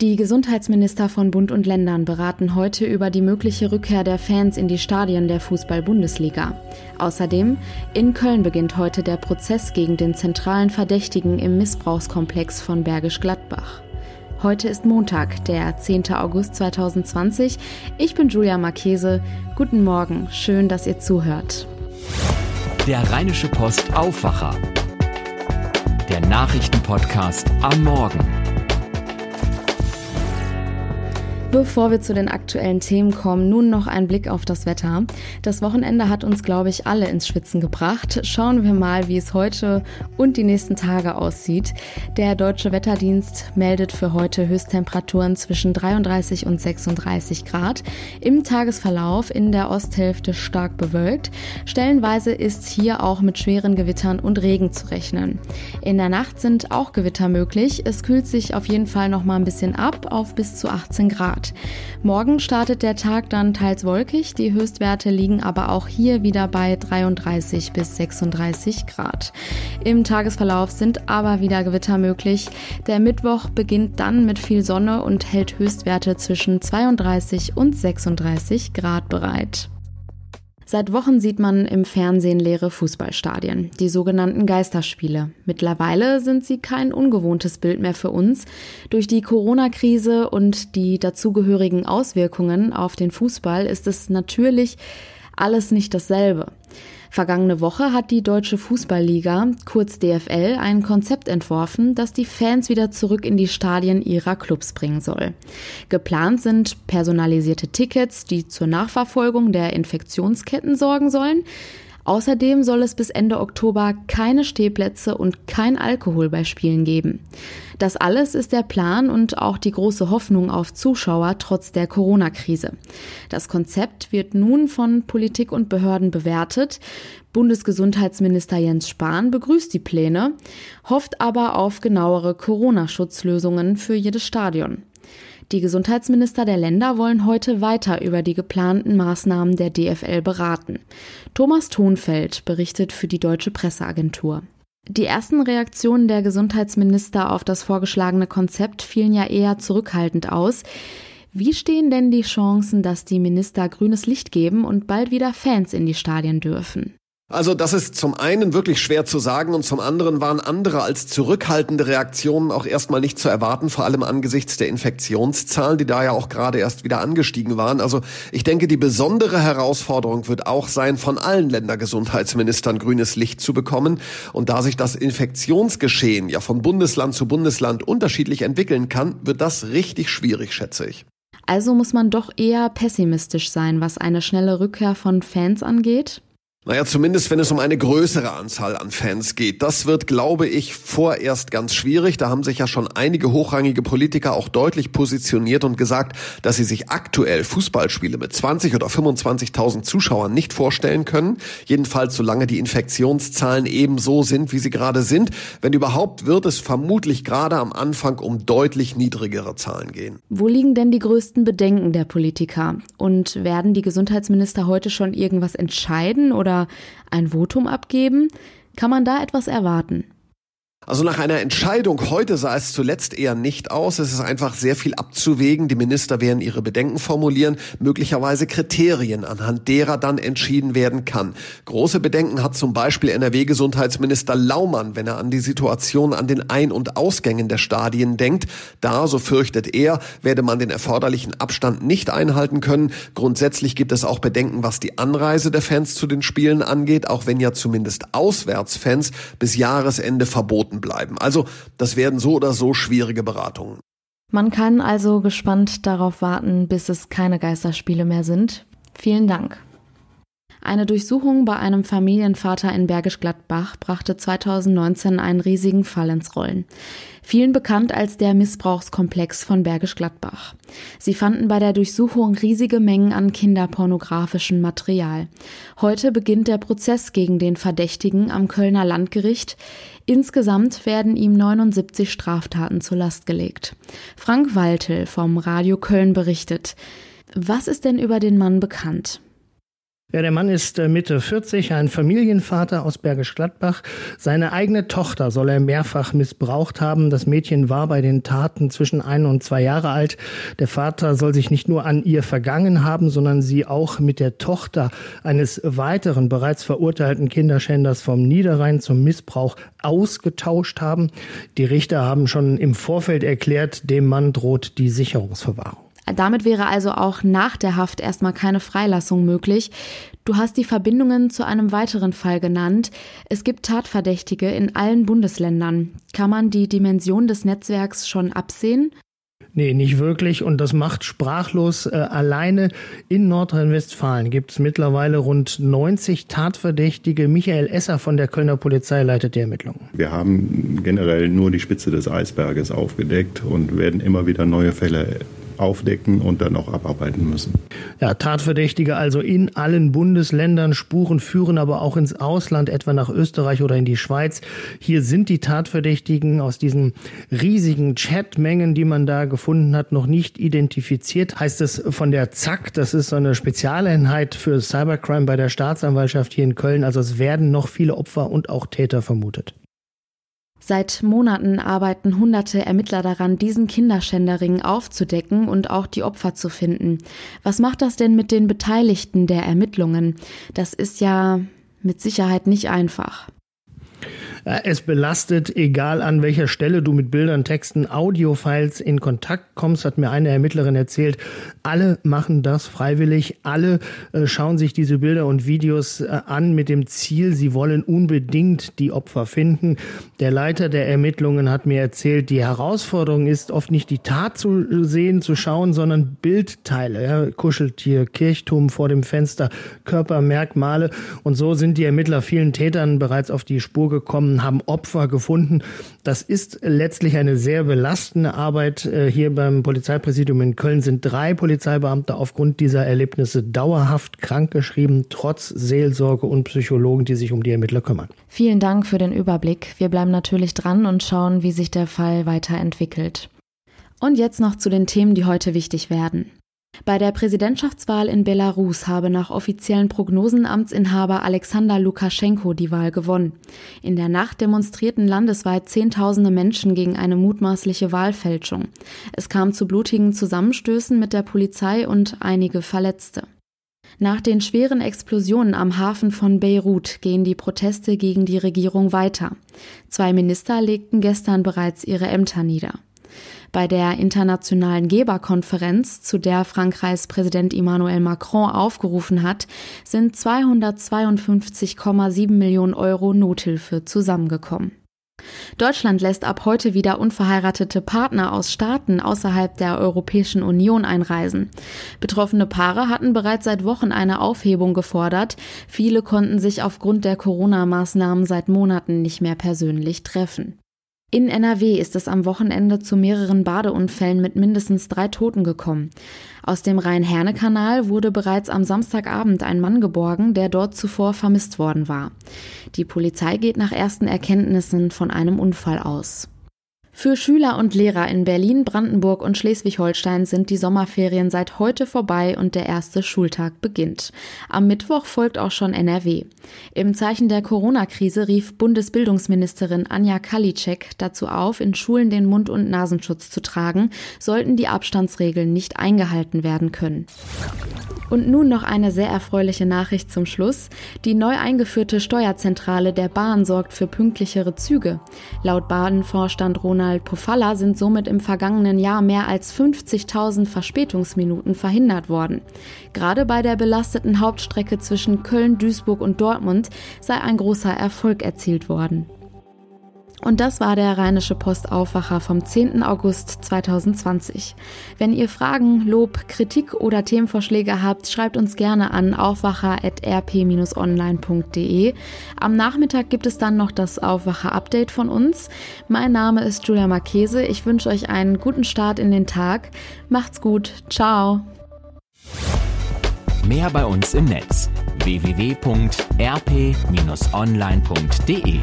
Die Gesundheitsminister von Bund und Ländern beraten heute über die mögliche Rückkehr der Fans in die Stadien der Fußball-Bundesliga. Außerdem, in Köln beginnt heute der Prozess gegen den zentralen Verdächtigen im Missbrauchskomplex von Bergisch Gladbach. Heute ist Montag, der 10. August 2020. Ich bin Julia Marchese. Guten Morgen, schön, dass ihr zuhört. Der Rheinische Post Aufwacher. Der Nachrichtenpodcast am Morgen. Bevor wir zu den aktuellen Themen kommen, nun noch ein Blick auf das Wetter. Das Wochenende hat uns, glaube ich, alle ins Schwitzen gebracht. Schauen wir mal, wie es heute und die nächsten Tage aussieht. Der Deutsche Wetterdienst meldet für heute Höchsttemperaturen zwischen 33 und 36 Grad. Im Tagesverlauf in der Osthälfte stark bewölkt. Stellenweise ist hier auch mit schweren Gewittern und Regen zu rechnen. In der Nacht sind auch Gewitter möglich. Es kühlt sich auf jeden Fall noch mal ein bisschen ab auf bis zu 18 Grad. Grad. Morgen startet der Tag dann teils wolkig, die Höchstwerte liegen aber auch hier wieder bei 33 bis 36 Grad. Im Tagesverlauf sind aber wieder Gewitter möglich. Der Mittwoch beginnt dann mit viel Sonne und hält Höchstwerte zwischen 32 und 36 Grad bereit. Seit Wochen sieht man im Fernsehen leere Fußballstadien, die sogenannten Geisterspiele. Mittlerweile sind sie kein ungewohntes Bild mehr für uns. Durch die Corona-Krise und die dazugehörigen Auswirkungen auf den Fußball ist es natürlich alles nicht dasselbe. Vergangene Woche hat die Deutsche Fußballliga, kurz DFL, ein Konzept entworfen, das die Fans wieder zurück in die Stadien ihrer Clubs bringen soll. Geplant sind personalisierte Tickets, die zur Nachverfolgung der Infektionsketten sorgen sollen. Außerdem soll es bis Ende Oktober keine Stehplätze und kein Alkohol bei Spielen geben. Das alles ist der Plan und auch die große Hoffnung auf Zuschauer trotz der Corona-Krise. Das Konzept wird nun von Politik und Behörden bewertet. Bundesgesundheitsminister Jens Spahn begrüßt die Pläne, hofft aber auf genauere Corona-Schutzlösungen für jedes Stadion. Die Gesundheitsminister der Länder wollen heute weiter über die geplanten Maßnahmen der DFL beraten. Thomas Thonfeld berichtet für die Deutsche Presseagentur. Die ersten Reaktionen der Gesundheitsminister auf das vorgeschlagene Konzept fielen ja eher zurückhaltend aus. Wie stehen denn die Chancen, dass die Minister grünes Licht geben und bald wieder Fans in die Stadien dürfen? Also das ist zum einen wirklich schwer zu sagen und zum anderen waren andere als zurückhaltende Reaktionen auch erstmal nicht zu erwarten, vor allem angesichts der Infektionszahlen, die da ja auch gerade erst wieder angestiegen waren. Also ich denke, die besondere Herausforderung wird auch sein, von allen Ländergesundheitsministern grünes Licht zu bekommen. Und da sich das Infektionsgeschehen ja von Bundesland zu Bundesland unterschiedlich entwickeln kann, wird das richtig schwierig, schätze ich. Also muss man doch eher pessimistisch sein, was eine schnelle Rückkehr von Fans angeht? Naja, zumindest wenn es um eine größere Anzahl an Fans geht. Das wird, glaube ich, vorerst ganz schwierig. Da haben sich ja schon einige hochrangige Politiker auch deutlich positioniert und gesagt, dass sie sich aktuell Fußballspiele mit 20 oder 25.000 Zuschauern nicht vorstellen können. Jedenfalls solange die Infektionszahlen ebenso sind, wie sie gerade sind. Wenn überhaupt, wird es vermutlich gerade am Anfang um deutlich niedrigere Zahlen gehen. Wo liegen denn die größten Bedenken der Politiker? Und werden die Gesundheitsminister heute schon irgendwas entscheiden oder oder ein Votum abgeben? Kann man da etwas erwarten? Also nach einer Entscheidung heute sah es zuletzt eher nicht aus. Es ist einfach sehr viel abzuwägen. Die Minister werden ihre Bedenken formulieren, möglicherweise Kriterien, anhand derer dann entschieden werden kann. Große Bedenken hat zum Beispiel NRW-Gesundheitsminister Laumann, wenn er an die Situation an den Ein- und Ausgängen der Stadien denkt. Da, so fürchtet er, werde man den erforderlichen Abstand nicht einhalten können. Grundsätzlich gibt es auch Bedenken, was die Anreise der Fans zu den Spielen angeht, auch wenn ja zumindest Auswärtsfans bis Jahresende verboten verboten bleiben. Also das werden so oder so schwierige Beratungen. Man kann also gespannt darauf warten, bis es keine Geisterspiele mehr sind. Vielen Dank. Eine Durchsuchung bei einem Familienvater in Bergisch Gladbach brachte 2019 einen riesigen Fall ins Rollen. Vielen bekannt als der Missbrauchskomplex von Bergisch Gladbach. Sie fanden bei der Durchsuchung riesige Mengen an kinderpornografischem Material. Heute beginnt der Prozess gegen den Verdächtigen am Kölner Landgericht. Insgesamt werden ihm 79 Straftaten zur Last gelegt. Frank Waltel vom Radio Köln berichtet. Was ist denn über den Mann bekannt? Ja, der Mann ist äh, Mitte 40, ein Familienvater aus Bergisch Gladbach. Seine eigene Tochter soll er mehrfach missbraucht haben. Das Mädchen war bei den Taten zwischen ein und zwei Jahre alt. Der Vater soll sich nicht nur an ihr vergangen haben, sondern sie auch mit der Tochter eines weiteren bereits verurteilten Kinderschänders vom Niederrhein zum Missbrauch ausgetauscht haben. Die Richter haben schon im Vorfeld erklärt, dem Mann droht die Sicherungsverwahrung. Damit wäre also auch nach der Haft erstmal keine Freilassung möglich. Du hast die Verbindungen zu einem weiteren Fall genannt. Es gibt Tatverdächtige in allen Bundesländern. Kann man die Dimension des Netzwerks schon absehen? Nee, nicht wirklich. Und das macht sprachlos. Äh, alleine in Nordrhein-Westfalen gibt es mittlerweile rund 90 Tatverdächtige. Michael Esser von der Kölner Polizei leitet die Ermittlungen. Wir haben generell nur die Spitze des Eisberges aufgedeckt und werden immer wieder neue Fälle aufdecken und dann auch abarbeiten müssen. Ja, Tatverdächtige also in allen Bundesländern, Spuren führen aber auch ins Ausland, etwa nach Österreich oder in die Schweiz. Hier sind die Tatverdächtigen aus diesen riesigen Chatmengen, die man da gefunden hat, noch nicht identifiziert. Heißt es von der ZAK, das ist so eine Spezialeinheit für Cybercrime bei der Staatsanwaltschaft hier in Köln. Also es werden noch viele Opfer und auch Täter vermutet. Seit Monaten arbeiten hunderte Ermittler daran, diesen Kinderschänderring aufzudecken und auch die Opfer zu finden. Was macht das denn mit den Beteiligten der Ermittlungen? Das ist ja mit Sicherheit nicht einfach. Es belastet, egal an welcher Stelle du mit Bildern, Texten, Audiofiles in Kontakt kommst, hat mir eine Ermittlerin erzählt. Alle machen das freiwillig. Alle äh, schauen sich diese Bilder und Videos äh, an mit dem Ziel, sie wollen unbedingt die Opfer finden. Der Leiter der Ermittlungen hat mir erzählt, die Herausforderung ist oft nicht die Tat zu sehen, zu schauen, sondern Bildteile. Ja, Kuscheltier, Kirchturm vor dem Fenster, Körpermerkmale. Und so sind die Ermittler vielen Tätern bereits auf die Spur gekommen haben Opfer gefunden. Das ist letztlich eine sehr belastende Arbeit. Äh, hier beim Polizeipräsidium in Köln sind drei Polizeibeamte aufgrund dieser Erlebnisse dauerhaft krankgeschrieben, trotz Seelsorge und Psychologen, die sich um die Ermittler kümmern. Vielen Dank für den Überblick. Wir bleiben natürlich dran und schauen, wie sich der Fall weiterentwickelt. Und jetzt noch zu den Themen, die heute wichtig werden. Bei der Präsidentschaftswahl in Belarus habe nach offiziellen Prognosen Amtsinhaber Alexander Lukaschenko die Wahl gewonnen. In der Nacht demonstrierten landesweit Zehntausende Menschen gegen eine mutmaßliche Wahlfälschung. Es kam zu blutigen Zusammenstößen mit der Polizei und einige Verletzte. Nach den schweren Explosionen am Hafen von Beirut gehen die Proteste gegen die Regierung weiter. Zwei Minister legten gestern bereits ihre Ämter nieder. Bei der internationalen Geberkonferenz, zu der Frankreichs Präsident Emmanuel Macron aufgerufen hat, sind 252,7 Millionen Euro Nothilfe zusammengekommen. Deutschland lässt ab heute wieder unverheiratete Partner aus Staaten außerhalb der Europäischen Union einreisen. Betroffene Paare hatten bereits seit Wochen eine Aufhebung gefordert. Viele konnten sich aufgrund der Corona-Maßnahmen seit Monaten nicht mehr persönlich treffen. In NRW ist es am Wochenende zu mehreren Badeunfällen mit mindestens drei Toten gekommen. Aus dem Rhein-Herne-Kanal wurde bereits am Samstagabend ein Mann geborgen, der dort zuvor vermisst worden war. Die Polizei geht nach ersten Erkenntnissen von einem Unfall aus. Für Schüler und Lehrer in Berlin, Brandenburg und Schleswig-Holstein sind die Sommerferien seit heute vorbei und der erste Schultag beginnt. Am Mittwoch folgt auch schon NRW. Im Zeichen der Corona-Krise rief Bundesbildungsministerin Anja Kalitschek dazu auf, in Schulen den Mund- und Nasenschutz zu tragen, sollten die Abstandsregeln nicht eingehalten werden können. Und nun noch eine sehr erfreuliche Nachricht zum Schluss. Die neu eingeführte Steuerzentrale der Bahn sorgt für pünktlichere Züge. Laut Bahnvorstand Ronald Pofalla sind somit im vergangenen Jahr mehr als 50.000 Verspätungsminuten verhindert worden. Gerade bei der belasteten Hauptstrecke zwischen Köln, Duisburg und Dortmund sei ein großer Erfolg erzielt worden. Und das war der Rheinische Post Aufwacher vom 10. August 2020. Wenn ihr Fragen, Lob, Kritik oder Themenvorschläge habt, schreibt uns gerne an aufwacher.rp-online.de. Am Nachmittag gibt es dann noch das Aufwacher-Update von uns. Mein Name ist Julia Marchese. Ich wünsche euch einen guten Start in den Tag. Macht's gut. Ciao. Mehr bei uns im Netz www.rp-online.de